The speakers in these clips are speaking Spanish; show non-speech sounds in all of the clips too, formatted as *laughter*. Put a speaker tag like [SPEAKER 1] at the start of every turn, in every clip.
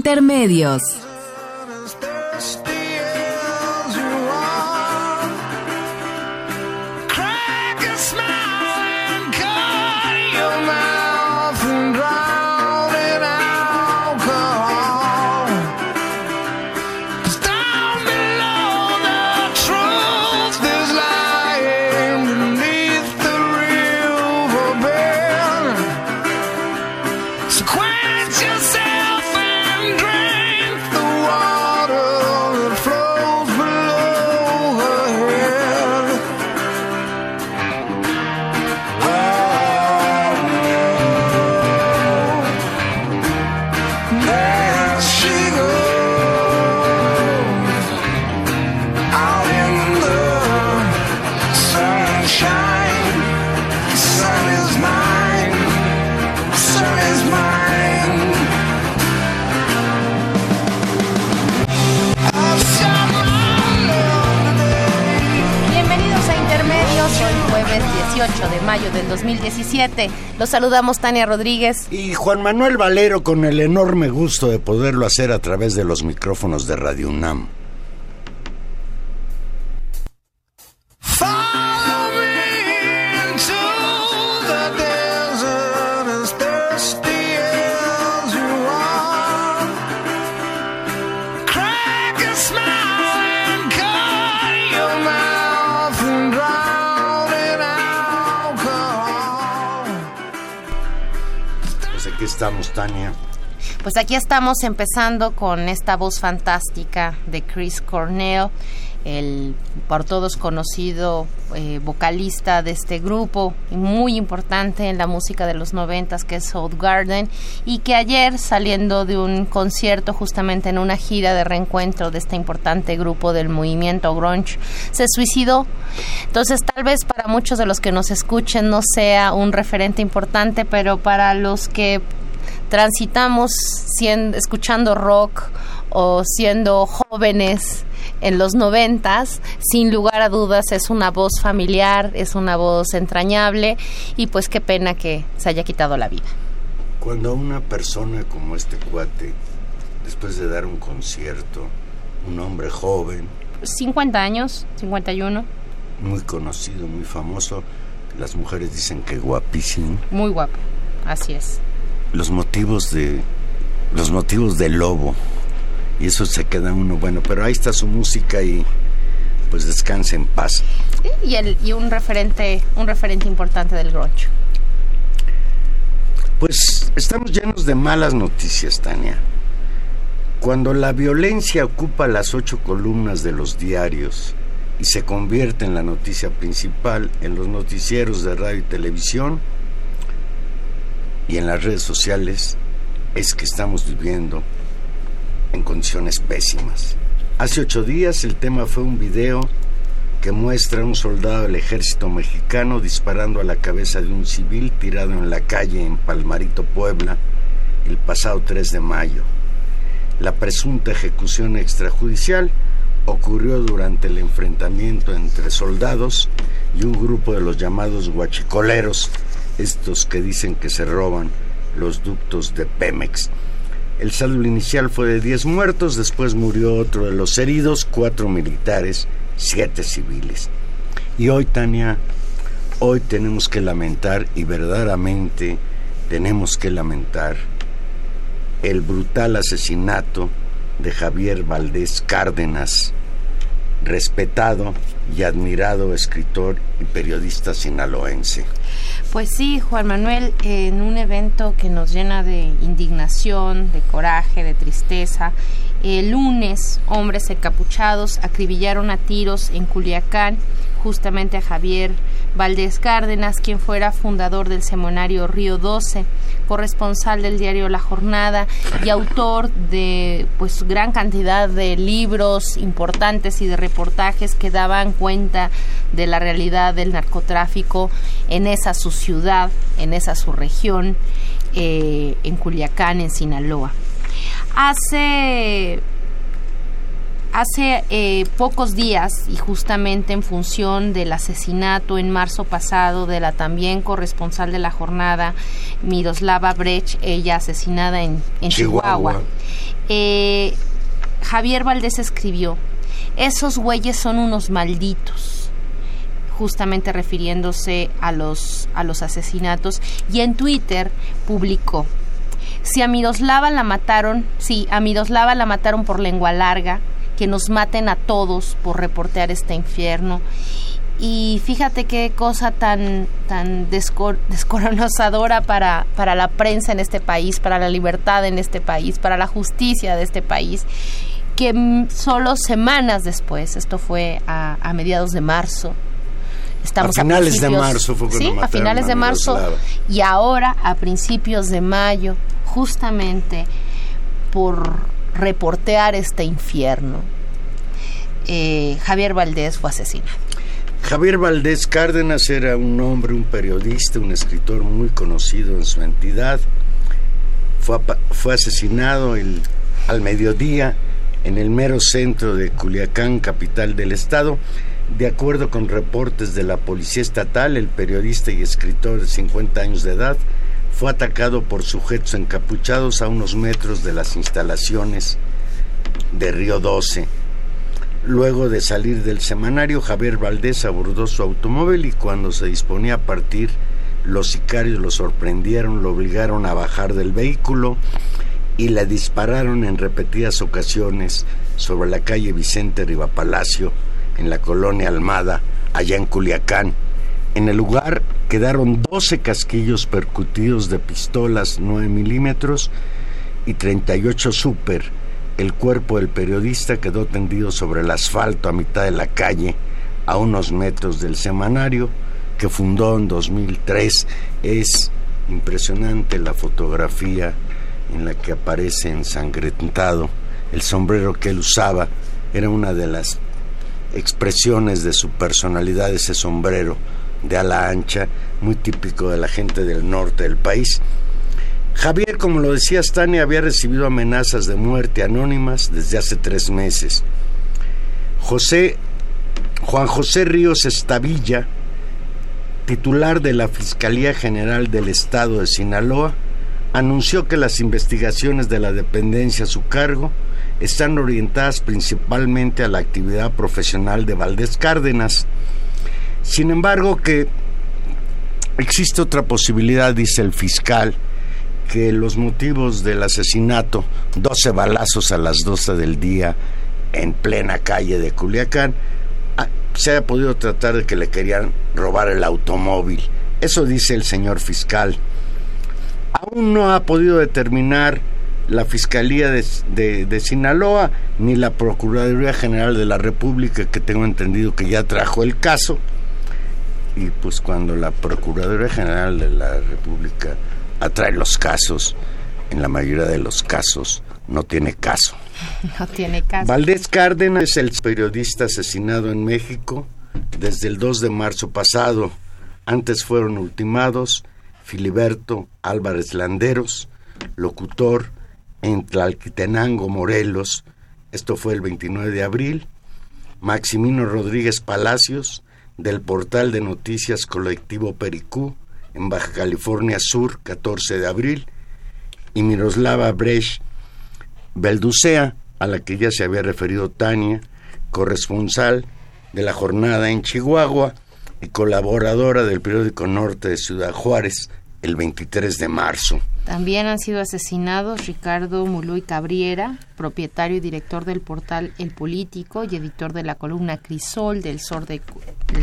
[SPEAKER 1] Intermedios.
[SPEAKER 2] De mayo del 2017. Los saludamos Tania Rodríguez.
[SPEAKER 3] Y Juan Manuel Valero con el enorme gusto de poderlo hacer a través de los micrófonos de Radio UNAM.
[SPEAKER 2] Pues aquí estamos empezando con esta voz fantástica de Chris Cornell, el por todos conocido eh, vocalista de este grupo, muy importante en la música de los noventas, que es South Garden, y que ayer saliendo de un concierto justamente en una gira de reencuentro de este importante grupo del movimiento grunge, se suicidó. Entonces tal vez para muchos de los que nos escuchen no sea un referente importante, pero para los que transitamos siendo, escuchando rock o siendo jóvenes en los noventas, sin lugar a dudas es una voz familiar, es una voz entrañable y pues qué pena que se haya quitado la vida.
[SPEAKER 3] Cuando una persona como este cuate, después de dar un concierto, un hombre joven,
[SPEAKER 2] 50 años, 51,
[SPEAKER 3] muy conocido, muy famoso, las mujeres dicen que guapísimo.
[SPEAKER 2] Muy guapo, así es
[SPEAKER 3] los motivos de los motivos del lobo. Y eso se queda uno bueno pero ahí está su música y pues descanse en paz.
[SPEAKER 2] Y, el, y un referente un referente importante del grunge
[SPEAKER 3] pues estamos llenos de malas noticias Tania. Cuando la violencia ocupa las ocho columnas de los diarios y se convierte en la noticia principal en los noticieros de radio y televisión y en las redes sociales es que estamos viviendo en condiciones pésimas. Hace ocho días el tema fue un video que muestra a un soldado del ejército mexicano disparando a la cabeza de un civil tirado en la calle en Palmarito, Puebla, el pasado 3 de mayo. La presunta ejecución extrajudicial ocurrió durante el enfrentamiento entre soldados y un grupo de los llamados guachicoleros estos que dicen que se roban los ductos de Pemex. El saldo inicial fue de 10 muertos, después murió otro de los heridos, cuatro militares, siete civiles. Y hoy, Tania, hoy tenemos que lamentar, y verdaderamente tenemos que lamentar, el brutal asesinato de Javier Valdés Cárdenas, respetado y admirado escritor y periodista sinaloense.
[SPEAKER 2] Pues sí, Juan Manuel, en un evento que nos llena de indignación, de coraje, de tristeza El lunes, hombres encapuchados acribillaron a tiros en Culiacán justamente a Javier Valdés Cárdenas, quien fuera fundador del semanario Río 12, corresponsal del diario La Jornada y autor de pues gran cantidad de libros importantes y de reportajes que daban cuenta de la realidad del narcotráfico en esa su ciudad, en esa su región, eh, en Culiacán, en Sinaloa. Hace Hace eh, pocos días, y justamente en función del asesinato en marzo pasado de la también corresponsal de la jornada, Miroslava Brecht, ella asesinada en, Chihuahua, eh, Javier Valdés escribió, esos güeyes son unos malditos justamente refiriéndose a los, a los asesinatos, y en Twitter publicó, si a Miroslava la mataron, sí, a Miroslava la mataron por lengua larga, que nos maten a todos por reportear este infierno. Y fíjate qué cosa tan, tan descoronazadora para, para la prensa en este país, para la libertad en este país, para la justicia de este país, que solo semanas después, esto fue a, mediados de marzo,
[SPEAKER 3] Estamos a finales de marzo fue
[SPEAKER 2] sí, a finales de marzo y ahora a principios de mayo justamente por reportear este infierno, eh, Javier Valdés fue asesinado.
[SPEAKER 3] Javier Valdés Cárdenas era un hombre, un periodista, un escritor muy conocido en su entidad. Fue, asesinado al mediodía en el mero centro de Culiacán, capital del estado. De acuerdo con reportes de la Policía Estatal, el periodista y escritor de 50 años de edad fue atacado por sujetos encapuchados a unos metros de las instalaciones de Río 12. Luego de salir del semanario, Javier Valdés abordó su automóvil y cuando se disponía a partir, los sicarios lo sorprendieron, lo obligaron a bajar del vehículo y le dispararon en repetidas ocasiones sobre la calle Vicente Rivapalacio, en la colonia Almada, allá en Culiacán. En el lugar quedaron 12 casquillos percutidos de pistolas 9 milímetros y 38 super. El cuerpo del periodista quedó tendido sobre el asfalto a mitad de la calle, a unos metros del semanario que fundó en 2003. Es impresionante la fotografía en la que aparece ensangrentado. El sombrero que él usaba era una de las expresiones de su personalidad, ese sombrero de ala ancha, muy típico de la gente del norte del país. Javier, como lo decía Stani, había recibido amenazas de muerte anónimas desde hace tres meses. José, Juan José Ríos Estavilla, titular de la Fiscalía General del Estado de Sinaloa, anunció que las investigaciones de la dependencia a su cargo están orientadas principalmente a la actividad profesional de Valdés Cárdenas, sin embargo, que existe otra posibilidad, dice el fiscal, que los motivos del asesinato, 12 balazos a las 12 del día en plena calle de Culiacán, ah, se haya podido tratar de que le querían robar el automóvil. Eso dice el señor fiscal. Aún no ha podido determinar la Fiscalía de, de, Sinaloa ni la Procuraduría General de la República, que tengo entendido que ya trajo el caso, y pues cuando la Procuraduría General de la República atrae los casos, en la mayoría de los casos no tiene caso. *laughs*
[SPEAKER 2] No tiene caso.
[SPEAKER 3] Valdés Cárdenas es el periodista asesinado en México desde el 2 de marzo pasado. Antes fueron ultimados Filiberto Álvarez Landeros, locutor en Tlalquitenango, Morelos. Esto fue el 29 de abril. Maximino Rodríguez Palacios, del portal de noticias colectivo Pericú en Baja California Sur, 14 de abril, y Miroslava Brecht Belducea, a la que ya se había referido Tania, corresponsal de la jornada en Chihuahua y colaboradora del periódico Norte de Ciudad Juárez, el 23 de marzo.
[SPEAKER 2] También han sido asesinados Ricardo Muluy Cabriera, propietario y director del portal El Político y editor de la columna Crisol del Sol de,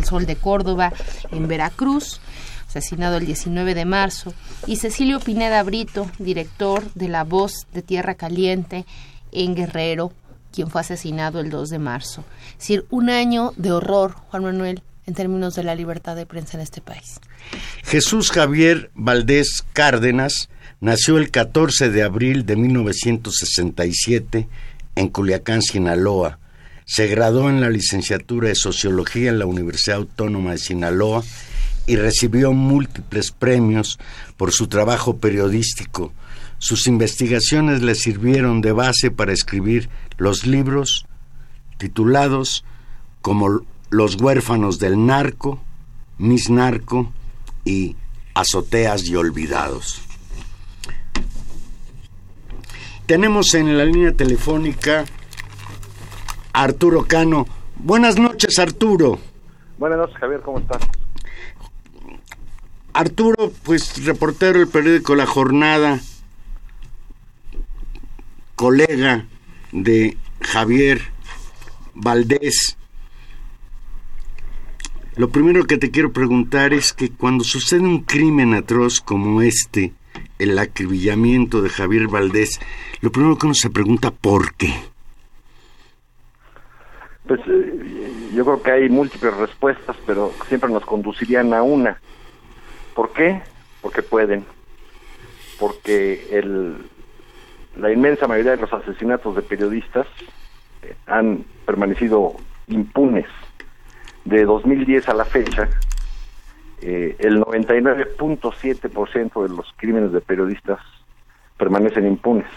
[SPEAKER 2] Sol de Córdoba en Veracruz, asesinado el 19 de marzo, y Cecilio Pineda Brito, director de La Voz de Tierra Caliente en Guerrero, quien fue asesinado el 2 de marzo. Es decir, un año de horror, Juan Manuel, en términos de la libertad de prensa en este país.
[SPEAKER 3] Jesús Javier Valdés Cárdenas nació el 14 de abril de 1967 en Culiacán, Sinaloa. Se graduó en la licenciatura de Sociología en la Universidad Autónoma de Sinaloa y recibió múltiples premios por su trabajo periodístico. Sus investigaciones le sirvieron de base para escribir los libros titulados como Los huérfanos del narco, Mis narco y Azoteas y olvidados. Tenemos en la línea telefónica a Arturo Cano. Buenas noches, Arturo.
[SPEAKER 4] Buenas noches, Javier, ¿cómo estás?
[SPEAKER 3] Arturo, pues reportero del periódico La Jornada, colega de Javier Valdés. Lo primero que te quiero preguntar es que cuando sucede un crimen atroz como este, el acribillamiento de Javier Valdés, lo primero que uno se pregunta, ¿por qué?
[SPEAKER 4] Pues eh, yo creo que hay múltiples respuestas, pero siempre nos conducirían a una. ¿Por qué? Porque pueden. Porque el, la inmensa mayoría de los asesinatos de periodistas eh, han permanecido impunes. De 2010 a la fecha, eh, el 99.7% de los crímenes de periodistas permanecen impunes.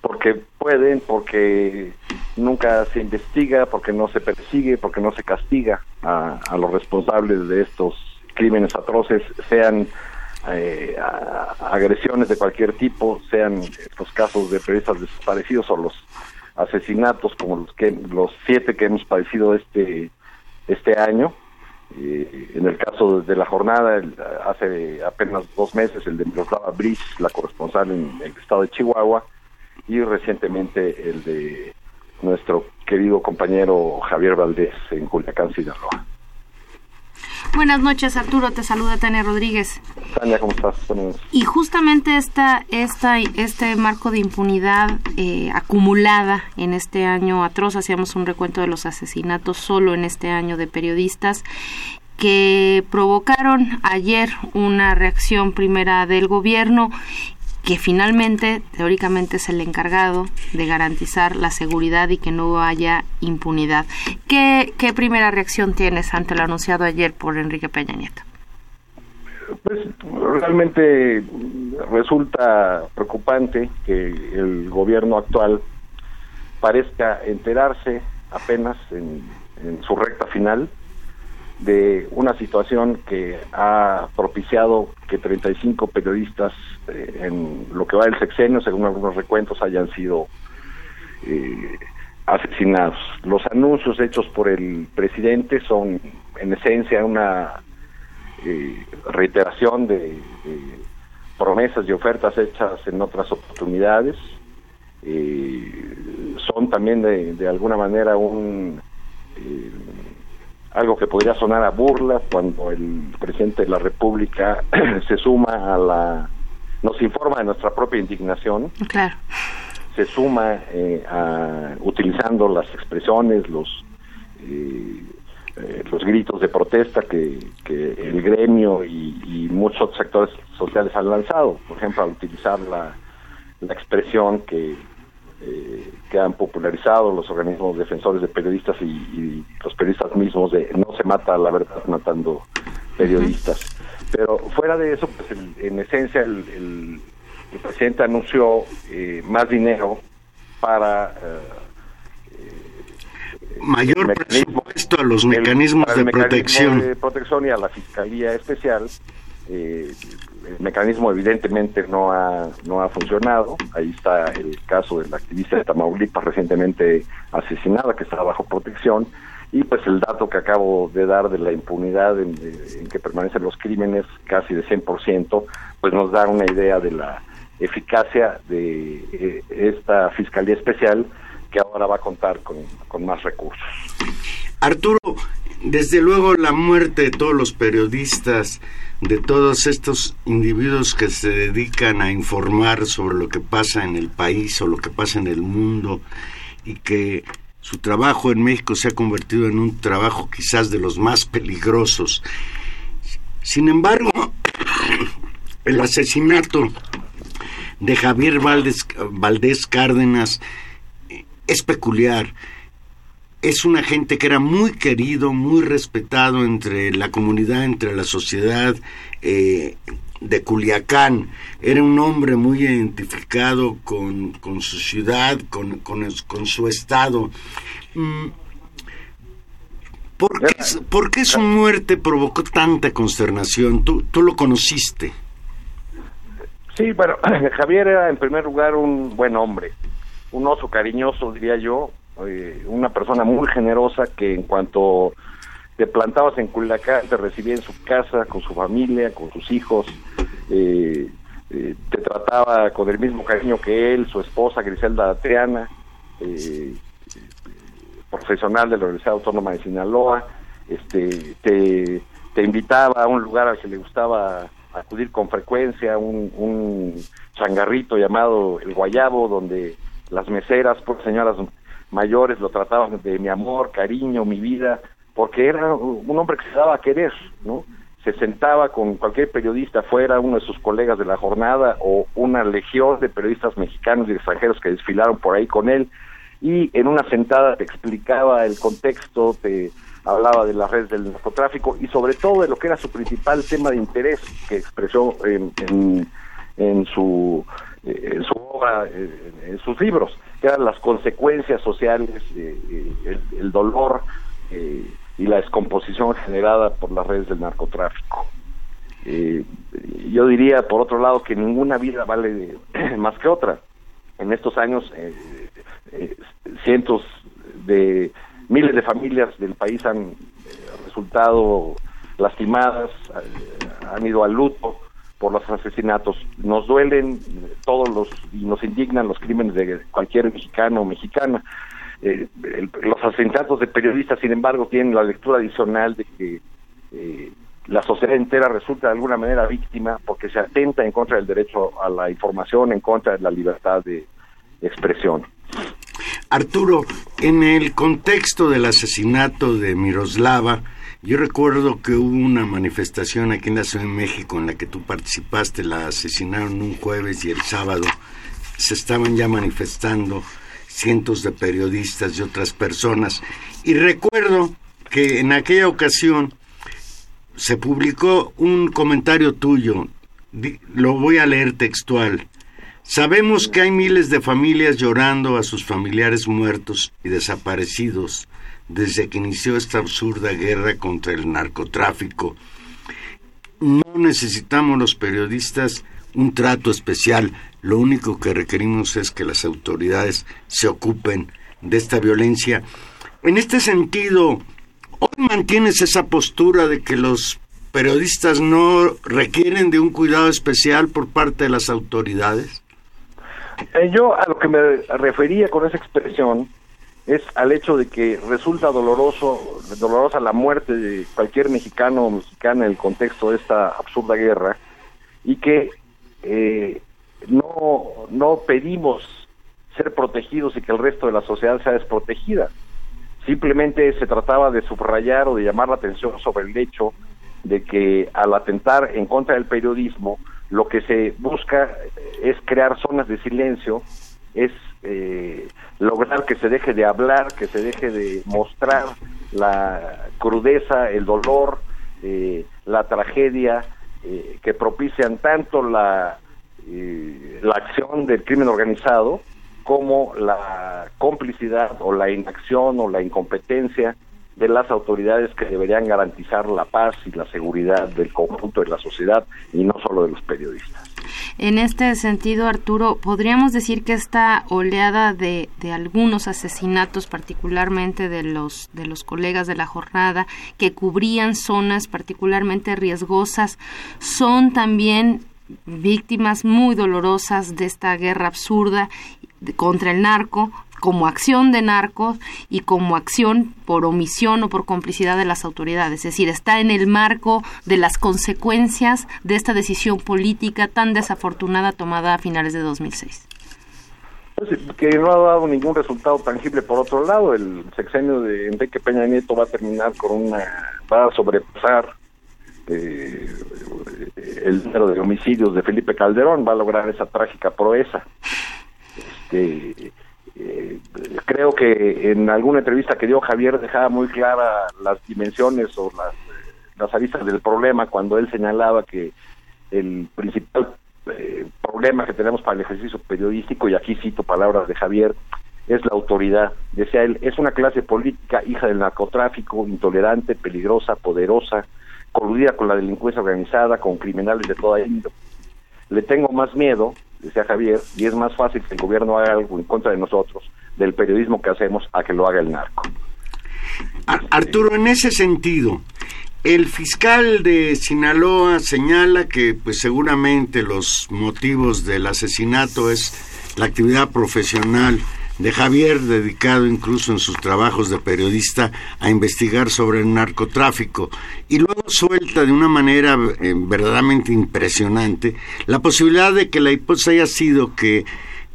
[SPEAKER 4] Porque pueden, porque nunca se investiga, porque no se persigue, porque no se castiga a, a los responsables de estos crímenes atroces, sean eh, agresiones de cualquier tipo, sean estos casos de periodistas desaparecidos o los asesinatos como los que los siete que hemos padecido este este año. Eh, en el caso de la jornada, hace apenas dos meses, el de Miroslava Brice, la corresponsal en el estado de Chihuahua, y recientemente el de nuestro querido compañero Javier Valdés en Culiacán, Sinaloa.
[SPEAKER 5] Buenas noches, Arturo. Te saluda Tania Rodríguez.
[SPEAKER 4] Tania, ¿cómo estás?
[SPEAKER 5] Y justamente esta, esta, este marco de impunidad eh, acumulada en este año atroz, hacíamos un recuento de los asesinatos solo en este año de periodistas que provocaron ayer una reacción primera del gobierno que finalmente, teóricamente, es el encargado de garantizar la seguridad y que no haya impunidad. ¿Qué, qué primera reacción tienes ante lo anunciado ayer por Enrique Peña Nieto?
[SPEAKER 4] Pues realmente resulta preocupante que el gobierno actual parezca enterarse apenas en, en su recta final de una situación que ha propiciado que 35 periodistas eh, en lo que va del sexenio, según algunos recuentos, hayan sido eh, asesinados. Los anuncios hechos por el presidente son en esencia una eh, reiteración de, promesas y ofertas hechas en otras oportunidades. son también de, de alguna manera un algo que podría sonar a burla cuando el presidente de la República *clears throat* se suma a la nos informa de nuestra propia indignación.
[SPEAKER 5] Claro.
[SPEAKER 4] Se suma eh, a utilizando las expresiones los eh, eh, los gritos de protesta que, que el gremio y, y, muchos otros sectores sociales han lanzado. Por ejemplo al utilizar la, la expresión que eh, que han popularizado los organismos defensores de periodistas y, los periodistas mismos de no se mata la verdad matando periodistas. Pero fuera de eso, pues en esencia el, presidente anunció eh, más dinero para...
[SPEAKER 3] Eh, Mayor presupuesto a los mecanismos de protección.
[SPEAKER 4] de protección y a la Fiscalía Especial. Eh, el mecanismo evidentemente no ha, no ha funcionado. Ahí está el caso del activista de Tamaulipas recientemente asesinada, que está bajo protección. Y pues el dato que acabo de dar de la impunidad en, que permanecen los crímenes, casi de 100%, pues nos da una idea de la eficacia de eh, esta Fiscalía Especial que ahora va a contar con, con más recursos.
[SPEAKER 3] Arturo, desde luego la muerte de todos los periodistas de todos estos individuos que se dedican a informar sobre lo que pasa en el país o lo que pasa en el mundo y que su trabajo en México se ha convertido en un trabajo quizás de los más peligrosos. Sin embargo, *coughs* el asesinato de Javier Valdés, Valdés Cárdenas es peculiar. Es una gente que era muy querido, muy respetado entre la comunidad, entre la sociedad eh, de Culiacán. Era un hombre muy identificado con, su ciudad, con, con, su estado. Mm, ¿Por qué, ¿Por qué, su muerte provocó tanta consternación? Tú, tú lo conociste.
[SPEAKER 4] Sí, bueno, *clears throat* Javier era en primer lugar un buen hombre, un oso cariñoso, diría yo, eh, una persona muy generosa que en cuanto te plantabas en Culiacán te recibía en su casa, con su familia, con sus hijos, eh, eh, te trataba con el mismo cariño que él, su esposa Griselda Triana, profesional de la Universidad Autónoma de Sinaloa, este, te, invitaba a un lugar al que le gustaba acudir con frecuencia, un, un changarrito llamado El Guayabo, donde las meseras, por señoras mayores, lo trataban de mi amor, cariño, mi vida, porque era un hombre que se daba a querer, ¿no? Se sentaba con cualquier periodista fuera, uno de sus colegas de la jornada o una legión de periodistas mexicanos y extranjeros que desfilaron por ahí con él y en una sentada te explicaba el contexto, te hablaba de las redes del narcotráfico y sobre todo de lo que era su principal tema de interés que expresó en, en, su, en su obra, eh, en, sus libros, que eran las consecuencias sociales, eh, el, dolor y la descomposición generada por las redes del narcotráfico. yo diría, por otro lado, que ninguna vida vale *clears throat* más que otra. En estos años, cientos de miles de familias del país han eh, resultado lastimadas, eh, han ido al luto por los asesinatos. Nos duelen todos los y nos indignan los crímenes de cualquier mexicano o mexicana. Eh, los asesinatos de periodistas, sin embargo, tienen la lectura adicional de que la sociedad entera resulta de alguna manera víctima porque se atenta en contra del derecho a la información, en contra de la libertad de expresión.
[SPEAKER 3] Arturo, en el contexto del asesinato de Miroslava, yo recuerdo que hubo una manifestación aquí en la Ciudad de México en la que tú participaste, la asesinaron un jueves y el sábado se estaban ya manifestando cientos de periodistas y otras personas. Y recuerdo que en aquella ocasión se publicó un comentario tuyo, lo voy a leer textual. Sabemos que hay miles de familias llorando a sus familiares muertos y desaparecidos desde que inició esta absurda guerra contra el narcotráfico. No necesitamos los periodistas un trato especial, lo único que requerimos es que las autoridades se ocupen de esta violencia. En este sentido, ¿hoy mantienes esa postura de que los periodistas no requieren de un cuidado especial por parte de las autoridades?
[SPEAKER 4] Eh, yo a lo que me refería con esa expresión es al hecho de que resulta doloroso, dolorosa la muerte de cualquier mexicano o mexicana en el contexto de esta absurda guerra y que eh, no, no pedimos ser protegidos y que el resto de la sociedad sea desprotegida. Simplemente se trataba de subrayar o de llamar la atención sobre el hecho de que al atentar en contra del periodismo, lo que se busca es crear zonas de silencio, es eh, lograr que se deje de hablar, que se deje de mostrar la crudeza, el dolor, eh, la tragedia eh, que propician tanto la, la acción del crimen organizado como la complicidad o la inacción o la incompetencia de las autoridades que deberían garantizar la paz y la seguridad del conjunto de la sociedad y no solo de los periodistas.
[SPEAKER 5] En este sentido, Arturo, podríamos decir que esta oleada de, de, algunos asesinatos, particularmente de los, de los colegas de la jornada, que cubrían zonas particularmente riesgosas, son también víctimas muy dolorosas de esta guerra absurda contra el narco, como acción de narcos y como acción por omisión o por complicidad de las autoridades. Es decir, está en el marco de las consecuencias de esta decisión política tan desafortunada tomada a finales de 2006
[SPEAKER 4] pues, que no ha dado ningún resultado tangible por otro lado. El sexenio de Enrique Peña Nieto va a terminar con una, va a sobrepasar eh, el número de homicidios de Felipe Calderón, va a lograr esa trágica proeza. Este, eh, creo que en alguna entrevista que dio Javier dejaba muy clara las dimensiones o las, las aristas del problema cuando él señalaba que el principal eh, problema que tenemos para el ejercicio periodístico, y aquí cito palabras de Javier, es la autoridad. Decía él, es una clase política hija del narcotráfico, intolerante, peligrosa, poderosa, coludida con la delincuencia organizada, con criminales de toda índole. Le tengo más miedo, decía Javier, y es más fácil que el gobierno haga algo en contra de nosotros, del periodismo que hacemos, a que lo haga el narco.
[SPEAKER 3] Arturo, en ese sentido, el fiscal de Sinaloa señala que pues seguramente los motivos del asesinato es la actividad profesional de Javier, dedicado incluso en sus trabajos de periodista a investigar sobre el narcotráfico, y luego suelta de una manera eh, verdaderamente impresionante la posibilidad de que la hipótesis haya sido que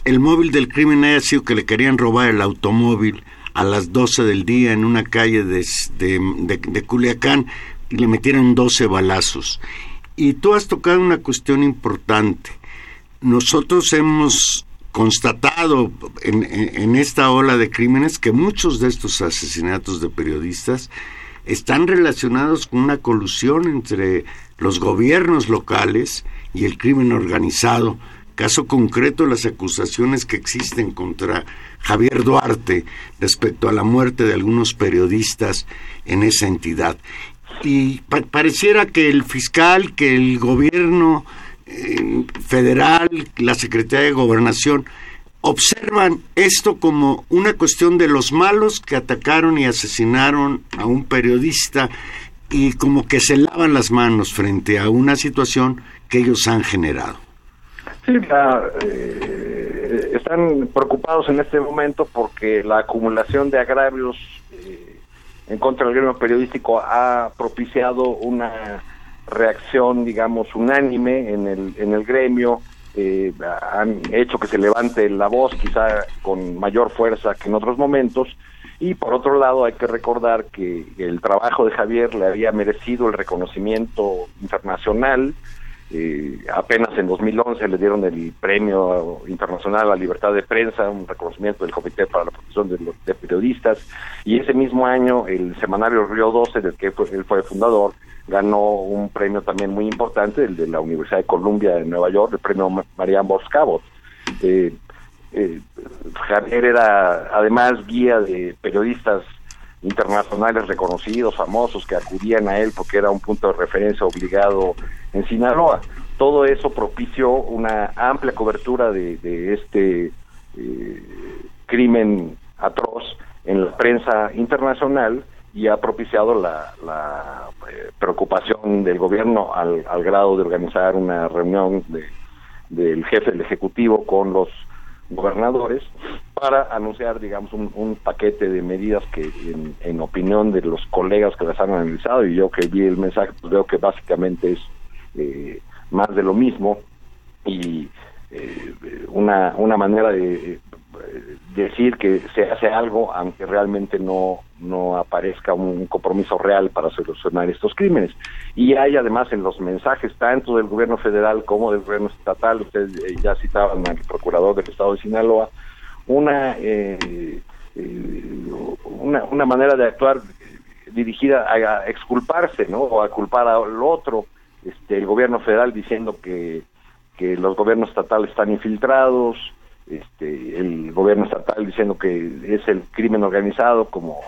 [SPEAKER 3] el móvil del crimen haya sido que le querían robar el automóvil a las 12 del día en una calle de, de, de Culiacán, y le metieron 12 balazos. Y tú has tocado una cuestión importante. Nosotros hemos constatado en, esta ola de crímenes que muchos de estos asesinatos de periodistas están relacionados con una colusión entre los gobiernos locales y el crimen organizado. Caso concreto, las acusaciones que existen contra Javier Duarte respecto a la muerte de algunos periodistas en esa entidad y pareciera que el fiscal, que el gobierno federal, la Secretaría de Gobernación, observan esto como una cuestión de los malos que atacaron y asesinaron a un periodista y como que se lavan las manos frente a una situación que ellos han generado.
[SPEAKER 4] Sí, eh, están preocupados en este momento porque la acumulación de agravios eh, en contra del gremio periodístico ha propiciado una reacción, digamos, unánime en el, en el gremio, eh, han hecho que se levante la voz quizá con mayor fuerza que en otros momentos, y por otro lado hay que recordar que el trabajo de Javier le había merecido el reconocimiento internacional, eh, apenas en 2011 le dieron el Premio Internacional a la Libertad de Prensa, un reconocimiento del Comité para la Protección de, Periodistas, y ese mismo año el semanario Río 12, del que él fue fundador, ganó un premio también muy importante, el de la Universidad de Columbia de Nueva York, el premio Marianne Boscabot. Eh, eh, Javier era además guía de periodistas internacionales reconocidos, famosos, que acudían a él porque era un punto de referencia obligado en Sinaloa. Todo eso propició una amplia cobertura de, este eh, crimen atroz en la prensa internacional y ha propiciado la, eh, preocupación del gobierno al, grado de organizar una reunión del jefe del Ejecutivo con los gobernadores para anunciar, digamos, un, paquete de medidas que, en, opinión de los colegas que las han analizado, y yo que vi el mensaje, pues veo que básicamente es eh, más de lo mismo y eh, una, una manera de decir que se hace algo aunque realmente no, no aparezca un compromiso real para solucionar estos crímenes. Y hay además en los mensajes tanto del gobierno federal como del gobierno estatal, ustedes ya citaban al procurador del estado de Sinaloa, una, una, una manera de actuar dirigida a, exculparse, ¿no? O a culpar al otro este, el gobierno federal diciendo que, que los gobiernos estatales están infiltrados, este, el gobierno estatal diciendo que es el crimen organizado como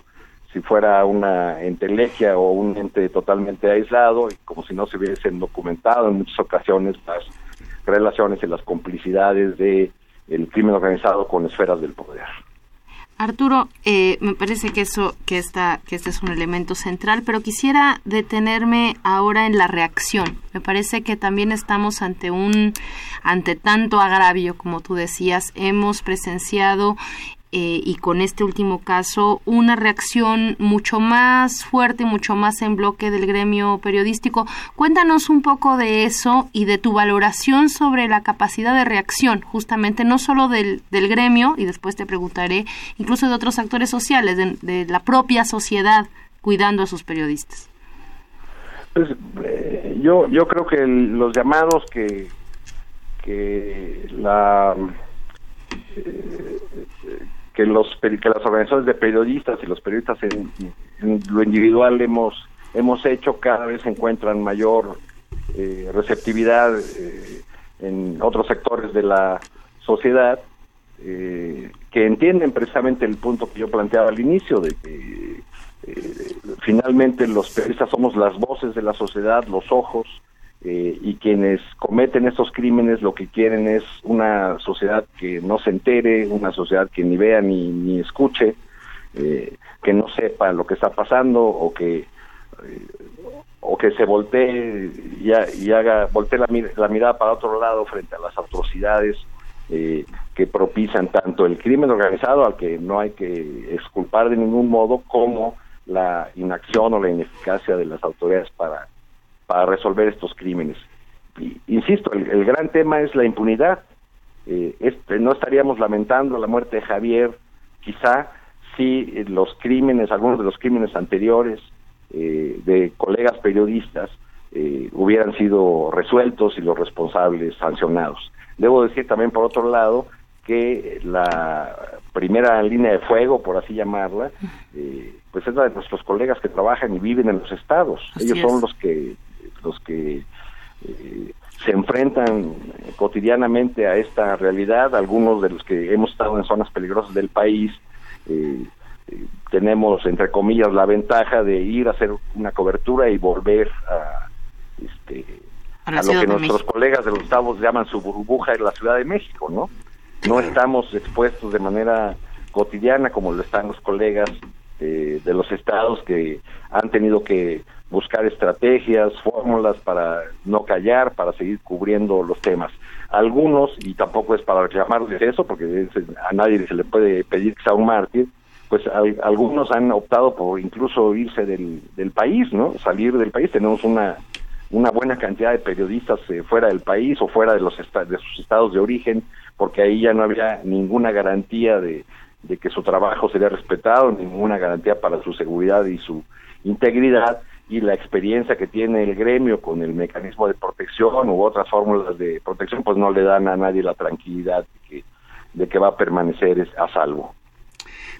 [SPEAKER 4] si fuera una entelequia o un ente totalmente aislado y como si no se hubiesen documentado en muchas ocasiones las relaciones y las complicidades de el crimen organizado con esferas del poder.
[SPEAKER 5] Arturo, eh, me parece que eso, que esta, que este es un elemento central, pero quisiera detenerme ahora en la reacción. Me parece que también estamos ante un, ante tanto agravio, como tú decías, hemos presenciado eh, y con este último caso una reacción mucho más fuerte, mucho más en bloque del gremio periodístico. Cuéntanos un poco de eso y de tu valoración sobre la capacidad de reacción, justamente no solo del, del gremio, y después te preguntaré, incluso de otros actores sociales, de, la propia sociedad cuidando a sus periodistas.
[SPEAKER 4] Pues, eh, yo, yo creo que los llamados que, que la eh, que los que las organizaciones de periodistas y los periodistas en, lo individual hemos hemos hecho cada vez encuentran mayor eh, receptividad eh, en otros sectores de la sociedad eh, que entienden precisamente el punto que yo planteaba al inicio de que finalmente los periodistas somos las voces de la sociedad los ojos eh, y quienes cometen estos crímenes lo que quieren es una sociedad que no se entere, una sociedad que ni vea ni, ni escuche, eh, que no sepa lo que está pasando o que eh, o que se voltee y, y haga voltee la, la, mirada para otro lado frente a las atrocidades que propician tanto el crimen organizado al que no hay que exculpar de ningún modo como la inacción o la ineficacia de las autoridades para para resolver estos crímenes. insisto, el, gran tema es la impunidad. Eh, este, no estaríamos lamentando la muerte de Javier, quizá si los crímenes, algunos de los crímenes anteriores eh, de colegas periodistas eh, hubieran sido resueltos y los responsables sancionados. Debo decir también, por otro lado, que la primera línea de fuego, por así llamarla, pues es la de nuestros colegas que trabajan y viven en los estados. Ellos son los que los que eh, se enfrentan cotidianamente a esta realidad, algunos de los que hemos estado en zonas peligrosas del país, eh, eh, tenemos, entre comillas, la ventaja de ir a hacer una cobertura y volver a, este, a, lo que nuestros colegas de los estados llaman su burbuja en la Ciudad de México, ¿no? No estamos expuestos de manera cotidiana como lo están los colegas de los estados que han tenido que buscar estrategias, fórmulas para no callar, para seguir cubriendo los temas. Algunos, y tampoco es para reclamarles eso, porque a nadie se le puede pedir que sea un mártir, pues algunos han optado por incluso irse del, del país, ¿no? Salir del país. Tenemos una, una buena cantidad de periodistas eh, fuera del país o fuera de, los de sus estados de origen, porque ahí ya no había ninguna garantía de, de que su trabajo sería respetado, ninguna garantía para su seguridad y su integridad y la experiencia que tiene el gremio con el mecanismo de protección u otras fórmulas de protección, pues no le dan a nadie la tranquilidad de que, de que va a permanecer a salvo.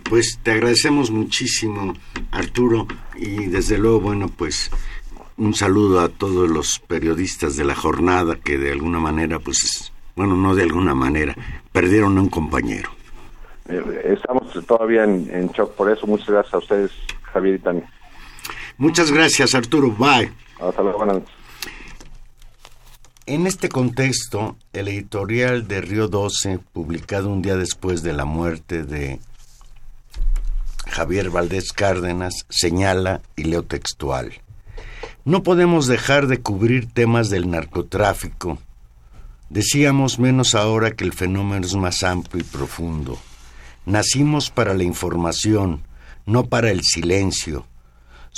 [SPEAKER 3] Pues te agradecemos muchísimo, Arturo, y desde luego, bueno, pues un saludo a todos los periodistas de la jornada que de alguna manera, pues, bueno, no de alguna manera, perdieron a un compañero.
[SPEAKER 4] Eh, estamos todavía en, en shock por eso. Muchas gracias a ustedes, Javier y Tania.
[SPEAKER 3] Muchas gracias, Arturo. Bye.
[SPEAKER 4] Hasta luego,
[SPEAKER 3] En este contexto, el editorial de Río 12, publicado un día después de la muerte de Javier Valdés Cárdenas, señala, y leo textual, no podemos dejar de cubrir temas del narcotráfico. Decíamos menos ahora que el fenómeno es más amplio y profundo. Nacimos para la información, no para el silencio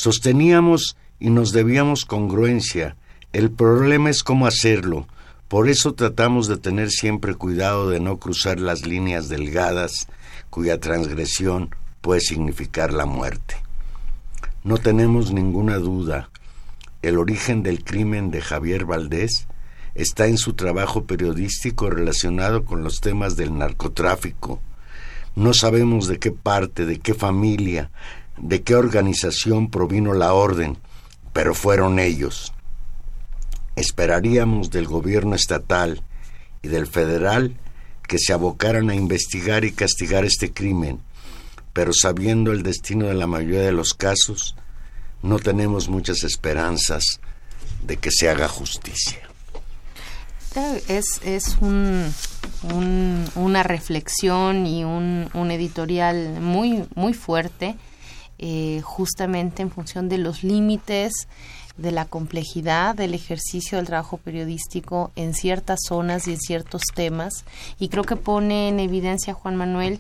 [SPEAKER 3] Sosteníamos y nos debíamos congruencia. El problema es cómo hacerlo. Por eso tratamos de tener siempre cuidado de no cruzar las líneas delgadas cuya transgresión puede significar la muerte. No tenemos ninguna duda. El origen del crimen de Javier Valdés está en su trabajo periodístico relacionado con los temas del narcotráfico. No sabemos de qué parte, de qué familia, de qué organización provino la orden, pero fueron ellos. Esperaríamos del gobierno estatal y del federal que se abocaran a investigar y castigar este crimen, pero sabiendo el destino de la mayoría de los casos, no tenemos muchas esperanzas de que se haga justicia.
[SPEAKER 2] Es, es un, una reflexión y un, un editorial muy, muy fuerte eh, justamente en función de los límites de la complejidad del ejercicio del trabajo periodístico en ciertas zonas y en ciertos temas. Y creo que pone en evidencia, Juan Manuel,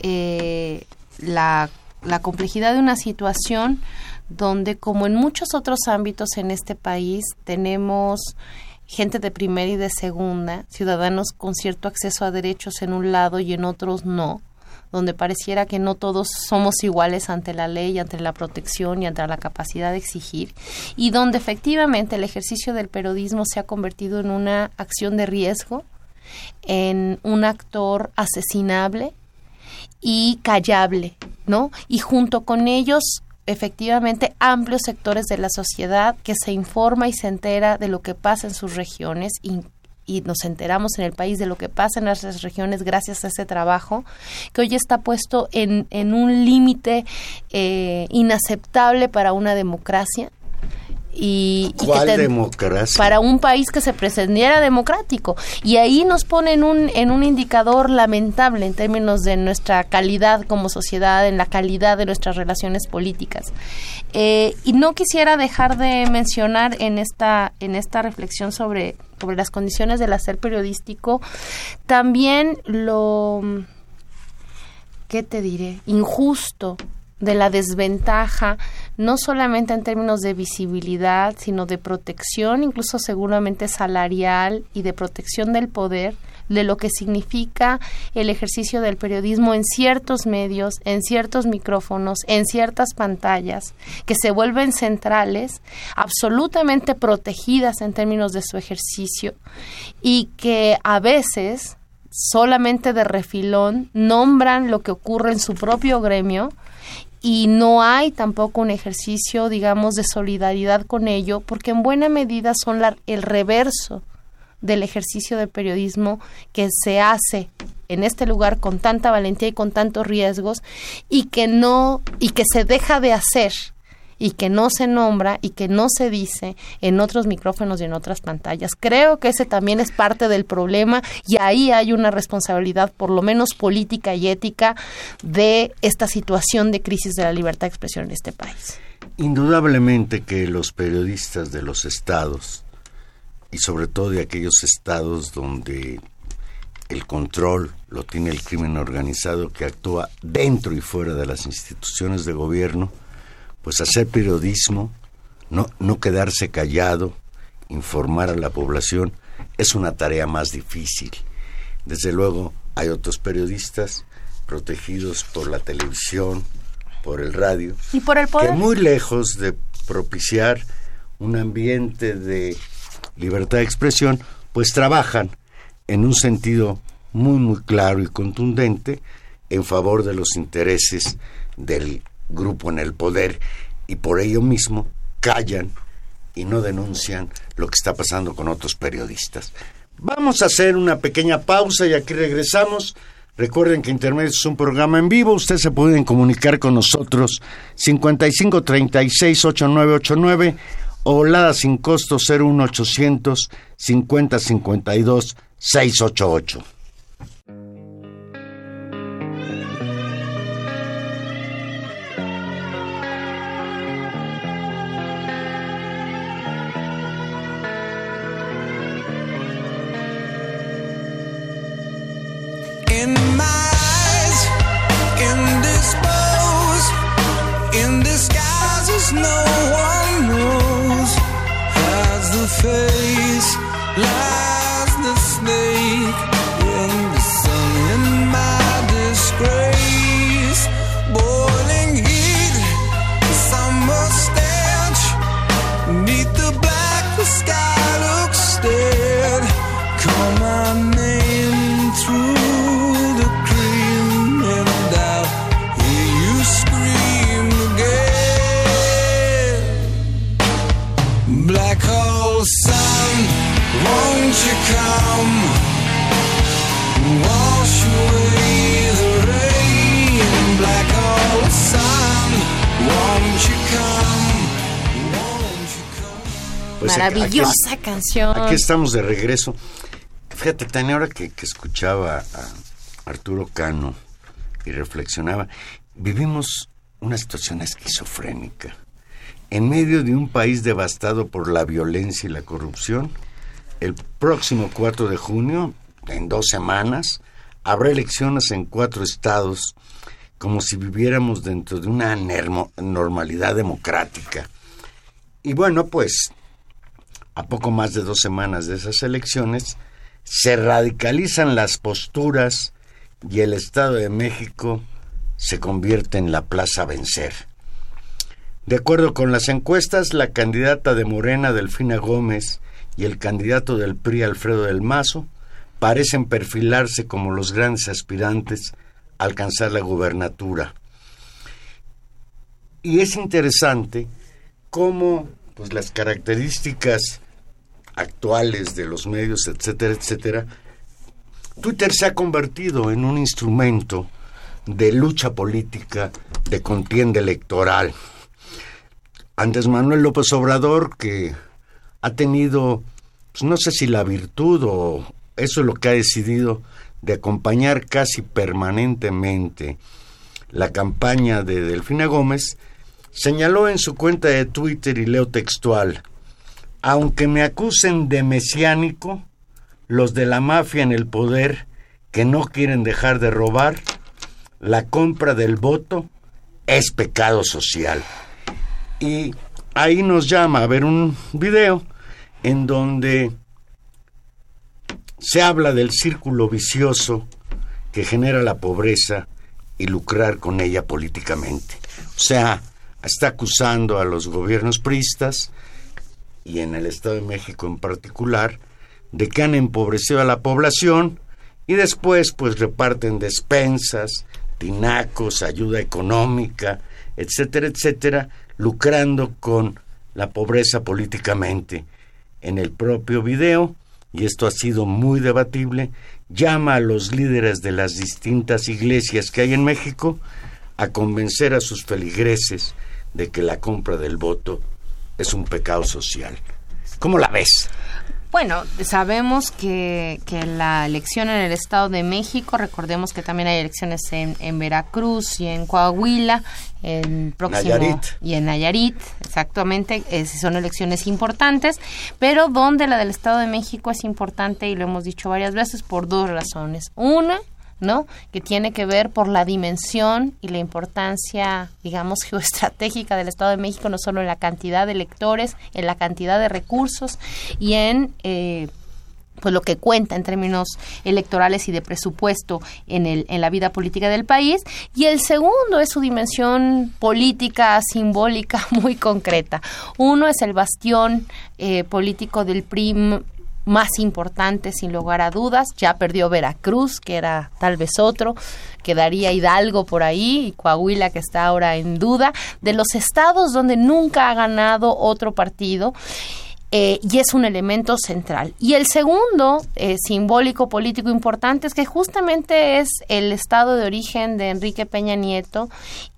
[SPEAKER 2] eh, la, la complejidad de una situación donde, como en muchos otros ámbitos en este país, tenemos gente de primera y de segunda, ciudadanos con cierto acceso a derechos en un lado y en otros no, donde pareciera que no todos somos iguales ante la ley, ante la protección y ante la capacidad de exigir, y donde efectivamente el ejercicio del periodismo se ha convertido en una acción de riesgo, en un actor asesinable y callable, ¿no? Y junto con ellos efectivamente amplios sectores de la sociedad que se informa y se entera de lo que pasa en sus regiones y, nos enteramos en el país de lo que pasa en nuestras regiones gracias a ese trabajo que hoy está puesto en, en un límite eh, inaceptable para una democracia y,
[SPEAKER 3] democracia?
[SPEAKER 2] para un país que se pretendiera democrático. Y ahí nos pone en un en un indicador lamentable en términos de nuestra calidad como sociedad en la calidad de nuestras relaciones políticas. Eh, y no quisiera dejar de mencionar en esta en esta reflexión sobre sobre las condiciones del hacer periodístico también lo qué te diré injusto de la desventaja, no solamente en términos de visibilidad, sino de protección, incluso seguramente salarial y de protección del poder, de lo que significa el ejercicio del periodismo en ciertos medios, en ciertos micrófonos, en ciertas pantallas, que se vuelven centrales, absolutamente protegidas en términos de su ejercicio y que a veces solamente de refilón nombran lo que ocurre en su propio gremio y no hay tampoco un ejercicio, digamos, de solidaridad con ello, porque en buena medida son el reverso del ejercicio de periodismo que se hace en este lugar con tanta valentía y con tantos riesgos y que no y que se deja de hacer y que no se nombra y que no se dice en otros micrófonos y en otras pantallas. Creo que ese también es parte del problema y ahí hay una responsabilidad, por lo menos política y ética, de esta situación de crisis de la libertad de expresión en este país.
[SPEAKER 3] Indudablemente que los periodistas de los estados y sobre todo de aquellos estados donde el control lo tiene el crimen organizado que actúa dentro y fuera de las instituciones de gobierno, pues hacer periodismo, no, no quedarse callado, informar a la población, es una tarea más difícil. Desde luego hay otros periodistas protegidos por la televisión, por el radio,
[SPEAKER 2] y por el poder.
[SPEAKER 3] que muy lejos de propiciar un ambiente de libertad de expresión, pues trabajan en un sentido muy muy claro y contundente en favor de los intereses del grupo en el poder y por ello mismo callan y no denuncian lo que está pasando con otros periodistas. Vamos a hacer una pequeña pausa y aquí regresamos. Recuerden que Intermedios es un programa en vivo. Ustedes se pueden comunicar con nosotros 5536-8989 o Lada sin costo 01800 5052 688.
[SPEAKER 1] no one knows the face, lies the snake in the sun in my disgrace.
[SPEAKER 2] Maravillosa canción.
[SPEAKER 3] Aquí estamos de regreso. Fíjate, Tania, ahora que, que escuchaba a Arturo Cano y reflexionaba, vivimos una situación esquizofrénica. en medio de un país devastado por la violencia y la corrupción, el próximo 4 de junio, en dos semanas, habrá elecciones en cuatro estados como si viviéramos dentro de una normalidad democrática. Y bueno, pues a poco más de dos semanas de esas elecciones, se radicalizan las posturas y el Estado de México se convierte en la plaza a vencer. De acuerdo con las encuestas, la candidata de Morena, Delfina Gómez, y el candidato del PRI, Alfredo del Mazo, parecen perfilarse como los grandes aspirantes a alcanzar la gubernatura. Y es interesante cómo pues, las características actuales de los medios, etcétera, etcétera, Twitter se ha convertido en un instrumento de lucha política, de contienda electoral. Antes Manuel López Obrador, que ha tenido, pues no sé si la virtud o eso es lo que ha decidido, de acompañar casi permanentemente la campaña de Delfina Gómez, señaló en su cuenta de Twitter y leo textual, aunque me acusen de mesiánico, los de la mafia en el poder que no quieren dejar de robar, la compra del voto es pecado social. Y ahí nos llama a ver un video en donde se habla del círculo vicioso que genera la pobreza y lucrar con ella políticamente. O sea, está acusando a los gobiernos pristas y en el Estado de México en particular de que han empobrecido a la población y después pues reparten despensas, tinacos, ayuda económica, etcétera, etcétera, lucrando con la pobreza políticamente. En el propio video, y esto ha sido muy debatible, llama a los líderes de las distintas iglesias que hay en México a convencer a sus feligreses de que la compra del voto es un pecado social. ¿Cómo la ves?
[SPEAKER 2] Bueno, sabemos que, que, la elección en el Estado de México, recordemos que también hay elecciones en, en Veracruz y en Coahuila, el próximo y en Nayarit, exactamente, son elecciones importantes, pero donde la del Estado de México es importante y lo hemos dicho varias veces por dos razones. Una, ¿no? Que tiene que ver por la dimensión y la importancia, digamos, *laughs* geoestratégica del Estado de México, no solo en la cantidad de electores, en la cantidad de recursos y en eh, pues lo que cuenta en términos electorales y de presupuesto en, el, en la vida política del país. Y el segundo es su dimensión política, simbólica, *laughs* muy concreta. Uno es el bastión eh, político del PRI más importante sin lugar a dudas. Ya perdió Veracruz, que era tal vez otro. Quedaría Hidalgo por ahí y Coahuila, que está ahora en duda. De los estados donde nunca ha ganado otro partido. Eh, y es un elemento central. Y el segundo eh, simbólico político importante es que justamente es el estado de origen de Enrique Peña Nieto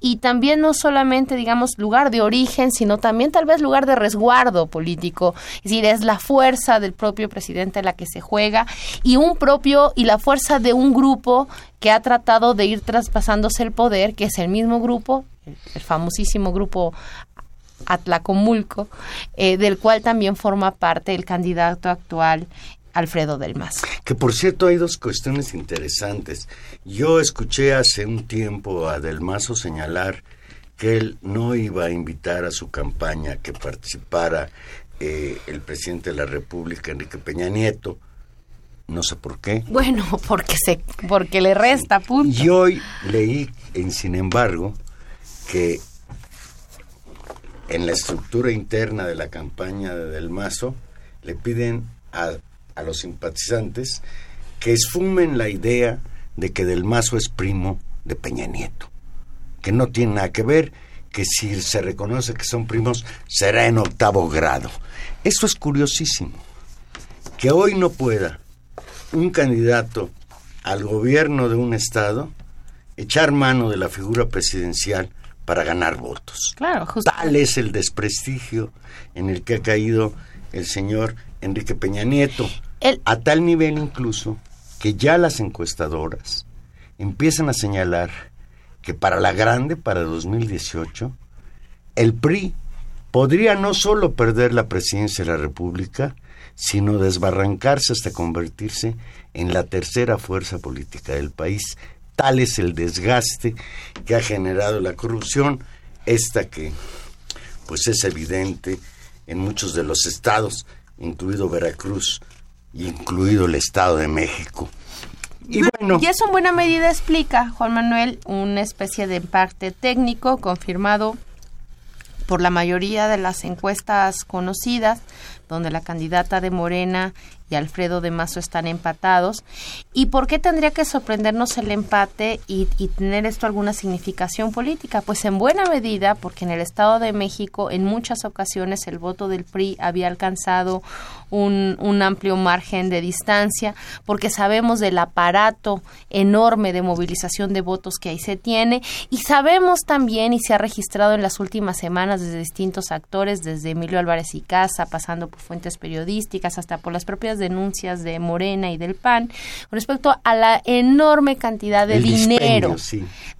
[SPEAKER 2] y también no solamente, digamos, lugar de origen, sino también tal vez lugar de resguardo político. Es decir, es la fuerza del propio presidente la que se juega y un propio y la fuerza de un grupo que ha tratado de ir traspasándose el poder, que es el mismo grupo, el famosísimo grupo Atlacomulco, eh, del cual también forma parte el candidato actual Alfredo del Mazo.
[SPEAKER 3] Que por cierto hay dos cuestiones interesantes. Yo escuché hace un tiempo a Del Mazo señalar que él no iba a invitar a su campaña que participara eh, el presidente de la República, Enrique Peña Nieto. No sé por qué.
[SPEAKER 2] Bueno, porque se, porque le resta, punto.
[SPEAKER 3] Y hoy leí, en sin embargo, que en la estructura interna de la campaña de Del Mazo, le piden a, a los simpatizantes que esfumen la idea de que Del Mazo es primo de Peña Nieto, que no tiene nada que ver, que si se reconoce que son primos será en octavo grado. Eso es curiosísimo, que hoy no pueda un candidato al gobierno de un estado echar mano de la figura presidencial para ganar votos.
[SPEAKER 2] Claro,
[SPEAKER 3] Tal es el desprestigio en el que ha caído el señor Enrique Peña Nieto, a tal nivel incluso que ya las encuestadoras empiezan a señalar que para la grande, para 2018, el PRI podría no solo perder la presidencia de la República, sino desbarrancarse hasta convertirse en la tercera fuerza política del país. Tal es el desgaste que ha generado la corrupción, esta que pues es evidente en muchos de los estados, incluido Veracruz y incluido el Estado de México.
[SPEAKER 2] Y, bueno, y eso en buena medida explica, Juan Manuel, una especie de empate técnico confirmado por la mayoría de las encuestas conocidas, donde la candidata de Morena y Alfredo de Mazo están empatados. ¿Y por qué tendría que sorprendernos el empate y, tener esto alguna significación política? Pues en buena medida porque en el Estado de México en muchas ocasiones el voto del PRI había alcanzado un, un amplio margen de distancia, porque sabemos del aparato enorme de movilización de votos que ahí se tiene y sabemos también y se ha registrado en las últimas semanas desde distintos actores, desde Emilio Álvarez y Casa, pasando por fuentes periodísticas hasta por las propias denuncias de Morena y del PAN respecto a la enorme cantidad de dinero,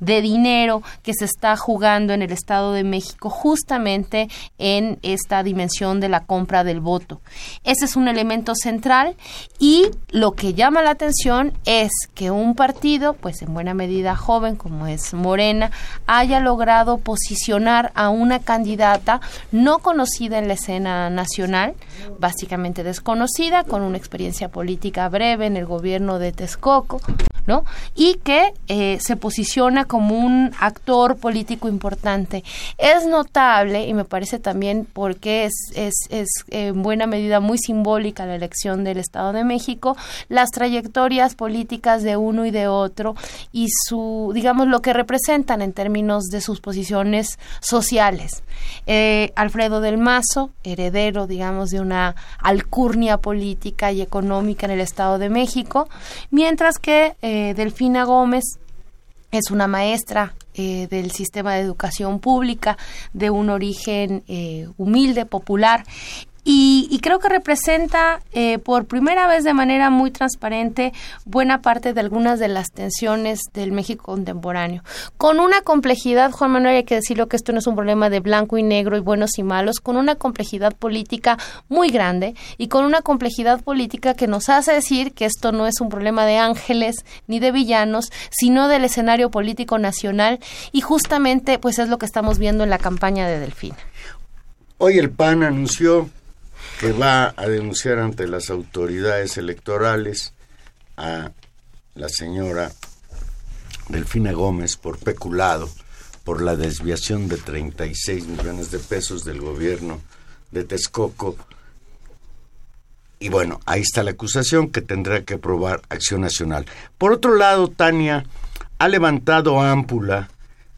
[SPEAKER 2] de dinero que se está jugando en el Estado de México justamente en esta dimensión de la compra del voto. Ese es un elemento central y lo que llama la atención es que un partido, pues en buena medida joven como es Morena, haya logrado posicionar a una candidata no conocida en la escena nacional, básicamente desconocida, con una experiencia política breve en el gobierno de Texcoco, ¿no? Y que eh, se posiciona como un actor político importante. Es notable, y me parece también porque es, es, es en buena medida muy simbólica la elección del Estado de México, las trayectorias políticas de uno y de otro y su, digamos, lo que representan en términos de sus posiciones sociales. Eh, Alfredo del Mazo, heredero, digamos, de una alcurnia política y económica en el Estado de México, mientras que eh, Delfina Gómez es una maestra eh, del sistema de educación pública de un origen eh, humilde, popular, y, creo que representa eh, por primera vez de manera muy transparente buena parte de algunas de las tensiones del México contemporáneo. Con una complejidad, Juan Manuel, hay que decirlo que esto no es un problema de blanco y negro y buenos y malos, con una complejidad política muy grande y con una complejidad política que nos hace decir que esto no es un problema de ángeles ni de villanos, sino del escenario político nacional y justamente pues es lo que estamos viendo en la campaña de Delfín.
[SPEAKER 3] Hoy el PAN anunció que va a denunciar ante las autoridades electorales a la señora Delfina Gómez por peculado por la desviación de 36 millones de pesos del gobierno de Texcoco. Y bueno, ahí está la acusación que tendrá que probar Acción Nacional. Por otro lado, Tania ha levantado ámpula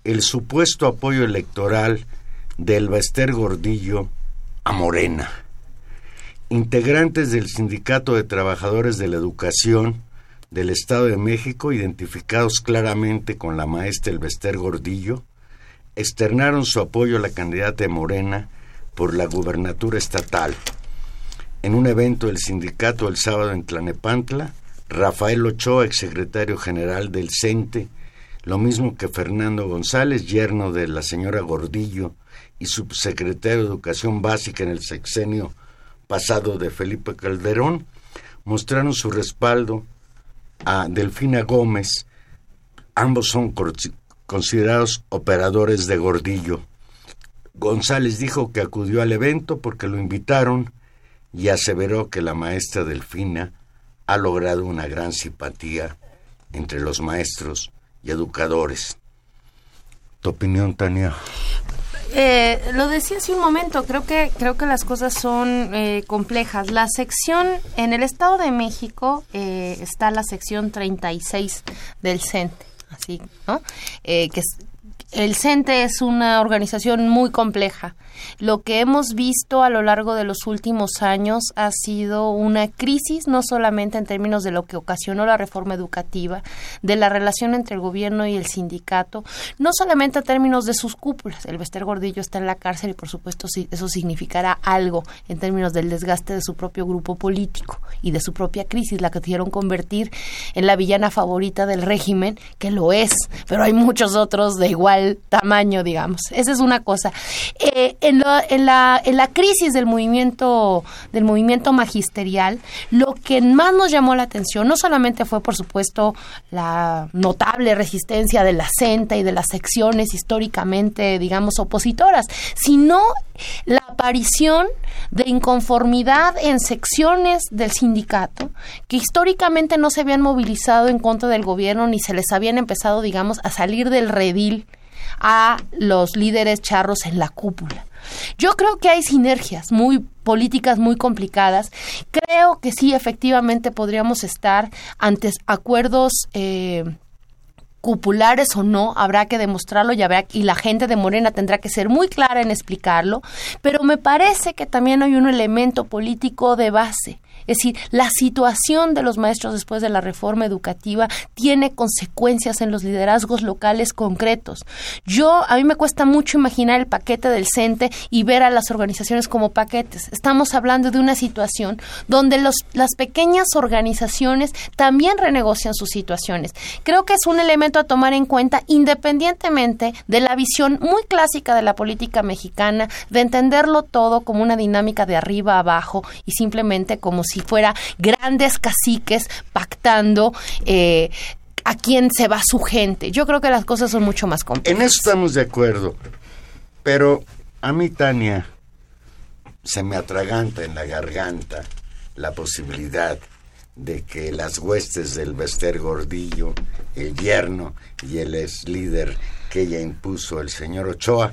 [SPEAKER 3] el supuesto apoyo electoral del Bester Gordillo a Morena integrantes del Sindicato de Trabajadores de la Educación del Estado de México, identificados claramente con la maestra Elvester Gordillo, externaron su apoyo a la candidata de Morena por la gubernatura estatal. En un evento del sindicato el sábado en Tlanepantla, Rafael Ochoa, exsecretario general del CENTE, lo mismo que Fernando González, yerno de la señora Gordillo y subsecretario de Educación Básica en el sexenio pasado de Felipe Calderón, mostraron su respaldo a Delfina Gómez. Ambos son considerados operadores de Gordillo. González dijo que acudió al evento porque lo invitaron y aseveró que la maestra Delfina ha logrado una gran simpatía entre los maestros y educadores. ¿Tu opinión, Tania?
[SPEAKER 2] Eh, lo decía hace un momento, creo que creo que las cosas son eh, complejas. La sección en el Estado de México eh, está la sección 36 del CENTE, así, ¿no? que el CENTE es una organización muy compleja lo que hemos visto a lo largo de los últimos años ha sido una crisis, no solamente en términos de lo que ocasionó la reforma educativa, de la relación entre el gobierno y el sindicato, no solamente en términos de sus cúpulas. El Bester Gordillo está en la cárcel y, por supuesto, eso significará algo en términos del desgaste de su propio grupo político y de su propia crisis, la que quisieron convertir en la villana favorita del régimen, que lo es, pero hay muchos otros de igual tamaño, digamos. Esa es una cosa. Eh, en, en, la, en la crisis del movimiento, del movimiento magisterial, lo que más nos llamó la atención no solamente fue, por supuesto, la notable resistencia de la CENTA y de las secciones históricamente, digamos, opositoras, sino la aparición de inconformidad en secciones del sindicato que históricamente no se habían movilizado en contra del gobierno ni se les habían empezado, digamos, a salir del redil a los líderes charros en la cúpula. Yo creo que hay sinergias muy políticas muy complicadas. Creo que sí, efectivamente, podríamos estar ante acuerdos eh, cupulares o no, habrá que demostrarlo y, y la gente de Morena tendrá que ser muy clara en explicarlo, pero me parece que también hay un elemento político de base es decir, la situación de los maestros después de la reforma educativa tiene consecuencias en los liderazgos locales concretos. Yo, a mí me cuesta mucho imaginar el paquete del CENTE y ver a las organizaciones como paquetes. Estamos hablando de una situación donde los, las pequeñas organizaciones también renegocian sus situaciones. Creo que es un elemento a tomar en cuenta independientemente de la visión muy clásica de la política mexicana, de entenderlo todo como una dinámica de arriba a abajo y simplemente como si fuera grandes caciques pactando eh, a quién se va su gente. Yo creo que las cosas son mucho más complejas.
[SPEAKER 3] En eso estamos de acuerdo. Pero a mí, Tania, se me atraganta en la garganta la posibilidad de que las huestes del Bester Gordillo, el yerno y el ex líder que ella impuso, el señor Ochoa,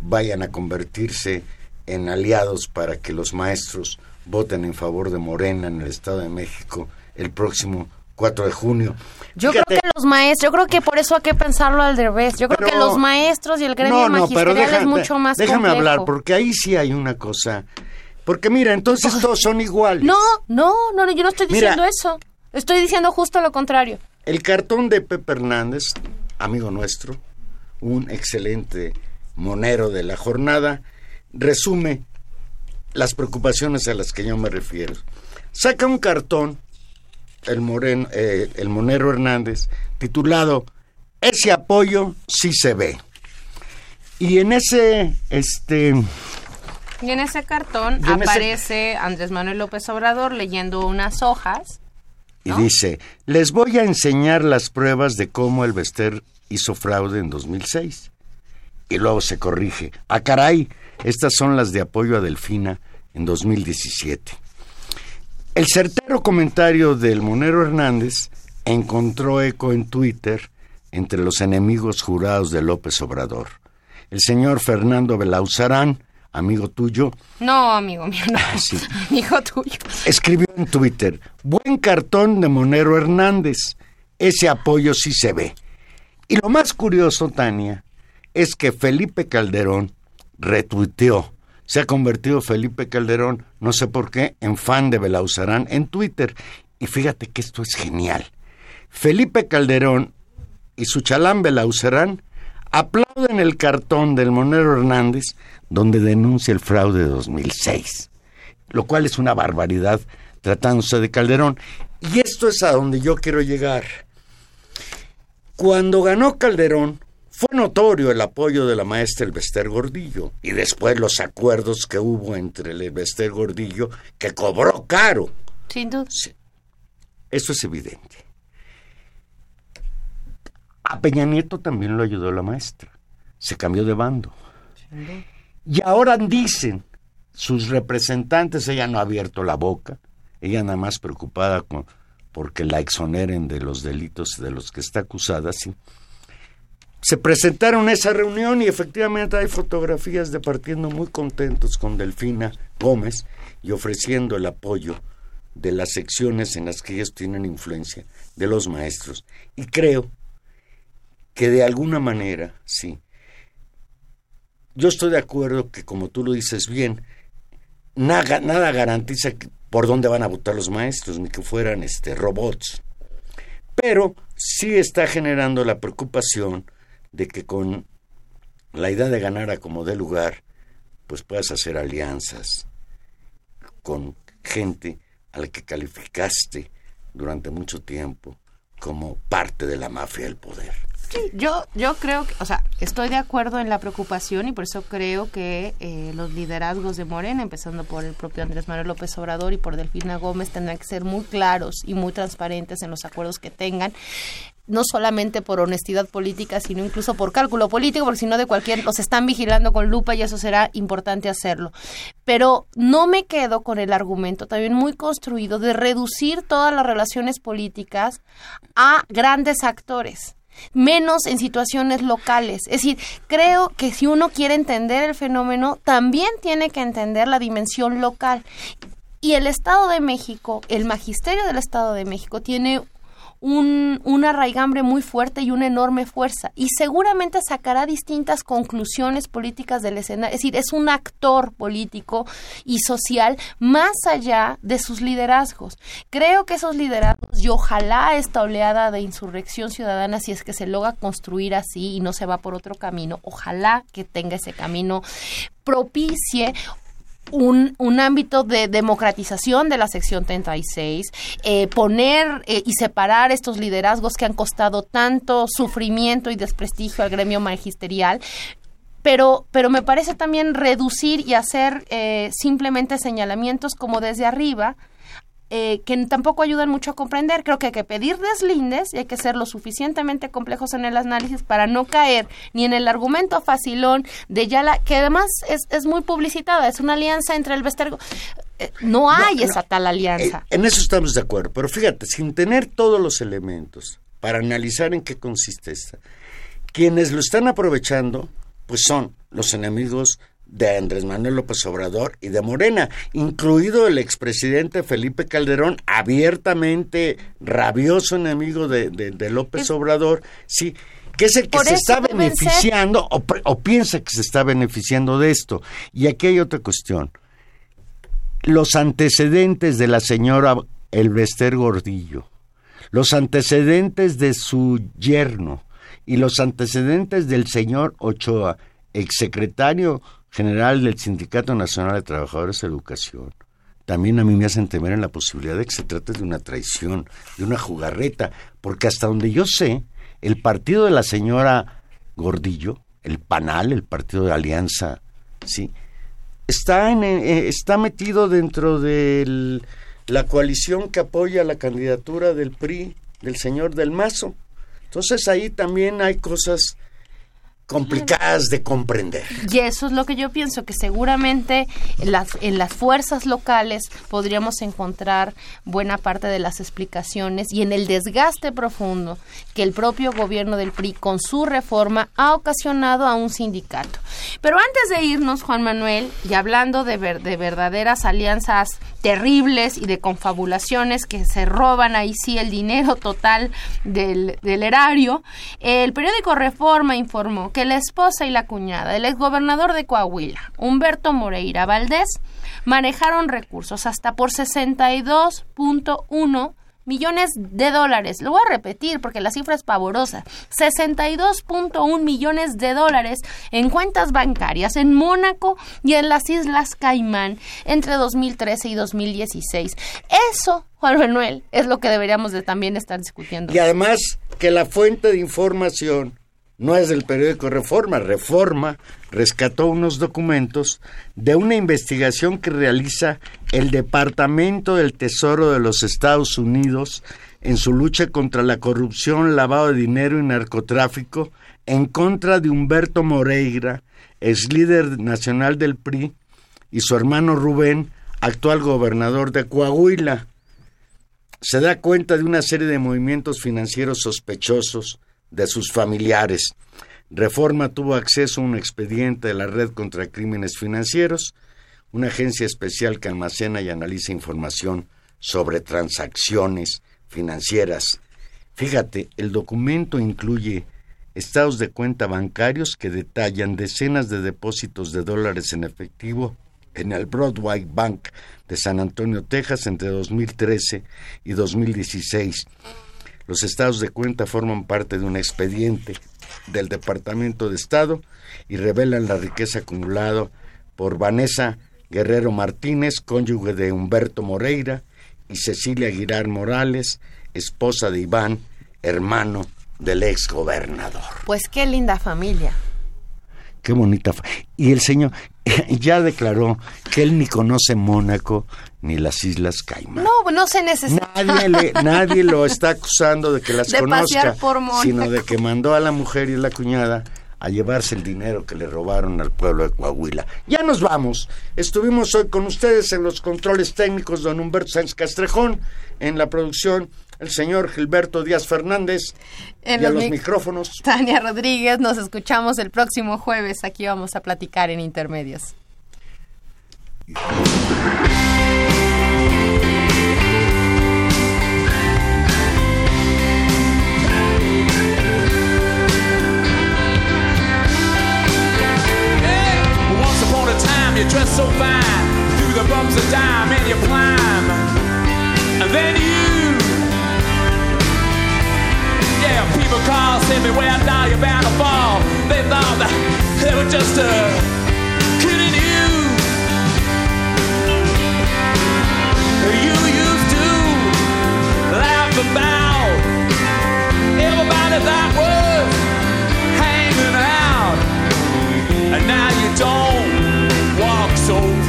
[SPEAKER 3] vayan a convertirse en aliados para que los maestros voten en favor de Morena en el Estado de México el próximo 4 de junio.
[SPEAKER 2] Yo creo que los maestros, yo creo que por eso hay que pensarlo al revés. Yo creo que los maestros y el gremio magisterial es mucho más
[SPEAKER 3] Déjame hablar, porque ahí sí hay una cosa. Porque mira, entonces todos son iguales.
[SPEAKER 2] No, no, no, yo no estoy diciendo eso. Estoy diciendo justo lo contrario.
[SPEAKER 3] El cartón de Pepe Hernández, amigo nuestro, un excelente monero de la jornada, resume las preocupaciones a las que yo me refiero. Saca un cartón, el, moreno, eh, el Monero Hernández, titulado Ese apoyo sí se ve. Y en ese, este...
[SPEAKER 2] Y en ese cartón aparece Andrés Manuel López Obrador leyendo unas hojas.
[SPEAKER 3] Y dice, les voy a enseñar las pruebas de cómo el Bester hizo fraude en 2006. Y luego se corrige. Ah, caray, estas son las de apoyo a Delfina en 2017. El certero comentario del Monero Hernández encontró eco en Twitter entre los enemigos jurados de López Obrador. El señor Fernando Belauzarán, amigo tuyo.
[SPEAKER 2] No, amigo mío, no. Ah, *laughs* amigo tuyo.
[SPEAKER 3] Escribió en Twitter: Buen cartón de Monero Hernández. Ese apoyo sí se ve. Y lo más curioso, Tania, es que Felipe Calderón retuiteó. Se ha convertido Felipe Calderón, no sé por qué, en fan de Belauzarán en Twitter. Y fíjate que esto es genial. Felipe Calderón y su chalán Belauzarán aplauden el cartón del Monero Hernández donde denuncia el fraude de 2006, lo cual es una barbaridad tratándose de Calderón. Y esto es a donde yo quiero llegar. Cuando ganó Calderón, fue notorio el apoyo de la maestra Elvester Gordillo y después los acuerdos que hubo entre el Elvester Gordillo que cobró caro.
[SPEAKER 2] Sin duda.
[SPEAKER 3] Eso es evidente. A Peña Nieto también lo ayudó la maestra. Se cambió de bando. Y ahora dicen sus representantes, ella no ha abierto la boca, ella nada más preocupada con porque la exoneren de los delitos de los que está acusada, sí se presentaron a esa reunión y efectivamente hay fotografías de partiendo muy contentos con Delfina Gómez y ofreciendo el apoyo de las secciones en las que ellos tienen influencia, de los maestros. Y creo que de alguna manera, sí, yo estoy de acuerdo que como tú lo dices bien, nada, nada garantiza por dónde van a votar los maestros, ni que fueran este, robots. Pero sí está generando la preocupación de que con la idea de ganar a como dé lugar, pues puedas hacer alianzas con gente a la que calificaste durante mucho tiempo como parte de la mafia del poder.
[SPEAKER 2] Sí, yo, yo creo que, o sea, estoy de acuerdo en la preocupación y por eso creo que eh, los liderazgos de Morena, empezando por el propio Andrés Manuel López Obrador y por Delfina Gómez, tendrán que ser muy claros y muy transparentes en los acuerdos que tengan no solamente por honestidad política, sino incluso por cálculo político, porque si no de cualquier, los están vigilando con lupa y eso será importante hacerlo. Pero no me quedo con el argumento también muy construido de reducir todas las relaciones políticas a grandes actores menos en situaciones locales. Es decir, creo que si uno quiere entender el fenómeno, también tiene que entender la dimensión local. Y el Estado de México, el magisterio del Estado de México tiene un, una raigambre muy fuerte y una enorme fuerza y seguramente sacará distintas conclusiones políticas del escenario. Es decir, es un actor político y social más allá de sus liderazgos. Creo que esos liderazgos y ojalá esta oleada de insurrección ciudadana, si es que se logra construir así y no se va por otro camino, ojalá que tenga ese camino propicie un, un, ámbito de democratización de la sección 36, eh, poner eh, y separar estos liderazgos que han costado tanto sufrimiento y desprestigio al gremio magisterial, pero, pero me parece también reducir y hacer eh, simplemente señalamientos como desde arriba, eh, que tampoco ayudan mucho a comprender. Creo que hay que pedir deslindes y hay que ser lo suficientemente complejos en el análisis para no caer ni en el argumento facilón de Yala, que además es, es muy publicitada, es una alianza entre el Vestergo. Eh, no hay esa tal alianza.
[SPEAKER 3] Eh, en eso estamos de acuerdo, pero fíjate, sin tener todos los elementos para analizar en qué consiste esta, quienes lo están aprovechando, pues son los enemigos de Andrés Manuel López Obrador y de Morena, incluido el expresidente Felipe Calderón, abiertamente rabioso enemigo de, de, López Obrador, sí, que es el que se está beneficiando o, o, piensa que se está beneficiando de esto. Y aquí hay otra cuestión. Los antecedentes de la señora Elvester Gordillo, los antecedentes de su yerno y los antecedentes del señor Ochoa, exsecretario general del Sindicato Nacional de Trabajadores de Educación, también a mí me hacen temer en la posibilidad de que se trate de una traición, de una jugarreta, porque hasta donde yo sé, el partido de la señora Gordillo, el PANAL, el partido de Alianza, sí, está, en, eh, está metido dentro de la coalición que apoya la candidatura del PRI, del señor Del Mazo. Entonces ahí también hay cosas complicadas de comprender.
[SPEAKER 2] Y eso es lo que yo pienso, que seguramente en las, en las fuerzas locales podríamos encontrar buena parte de las explicaciones y en el desgaste profundo que el propio gobierno del PRI con su reforma ha ocasionado a un sindicato. Pero antes de irnos, Juan Manuel, y hablando de, de verdaderas alianzas terribles y de confabulaciones que se roban ahí sí el dinero total del, del erario, el periódico Reforma informó que la esposa y la cuñada del exgobernador de Coahuila, Humberto Moreira Valdés, manejaron recursos hasta por 62.1 millones de dólares. Lo voy a repetir porque la cifra es pavorosa. 62.1 millones de dólares en cuentas bancarias en Mónaco y en las Islas Caimán entre 2013 y 2016. Eso, Juan Manuel, es lo que deberíamos de también estar discutiendo.
[SPEAKER 3] Y además que la fuente de información no es del periódico Reforma. Reforma rescató unos documentos de una investigación que realiza el Departamento del Tesoro de los Estados Unidos en su lucha contra la corrupción, lavado de dinero y narcotráfico en contra de Humberto Moreira, ex líder nacional del PRI, y su hermano Rubén, actual gobernador de Coahuila. Se da cuenta de una serie de movimientos financieros sospechosos de sus familiares. Reforma tuvo acceso a un expediente de la Red contra Crímenes Financieros, una agencia especial que almacena y analiza información sobre transacciones financieras. Fíjate, el documento incluye estados de cuenta bancarios que detallan decenas de depósitos de dólares en efectivo en el Broadway Bank de San Antonio, Texas, entre 2013 y 2016 los estados de cuenta forman parte de un expediente del Departamento de Estado y revelan la riqueza acumulada por Vanessa Guerrero Martínez, cónyuge de Humberto Moreira, y Cecilia Aguilar Morales, esposa de Iván, hermano del ex gobernador.
[SPEAKER 2] Pues qué linda familia.
[SPEAKER 3] Qué bonita. Y el señor *laughs* ya declaró que él ni conoce Mónaco ni las Islas Caimán.
[SPEAKER 2] No, no se necesita.
[SPEAKER 3] Nadie, *laughs* nadie lo está acusando de que las conozca, sino de que mandó a la mujer y la cuñada a llevarse el dinero que le robaron al pueblo de Coahuila. Ya nos vamos. Estuvimos hoy con ustedes en los controles técnicos don Humberto Sánchez Castrejón, en la producción el señor Gilberto Díaz Fernández en y a los micrófonos. *laughs*
[SPEAKER 2] Tania Rodríguez, nos escuchamos el próximo jueves. Aquí vamos a platicar en Intermedios. you dress so fine through the bumps of dime and you climb and then you them. People call, send me where I die, you're bound to fall. They thought that they were just a
[SPEAKER 6] kidding you. You used to laugh about everybody that was hanging out, and now you don't walk so.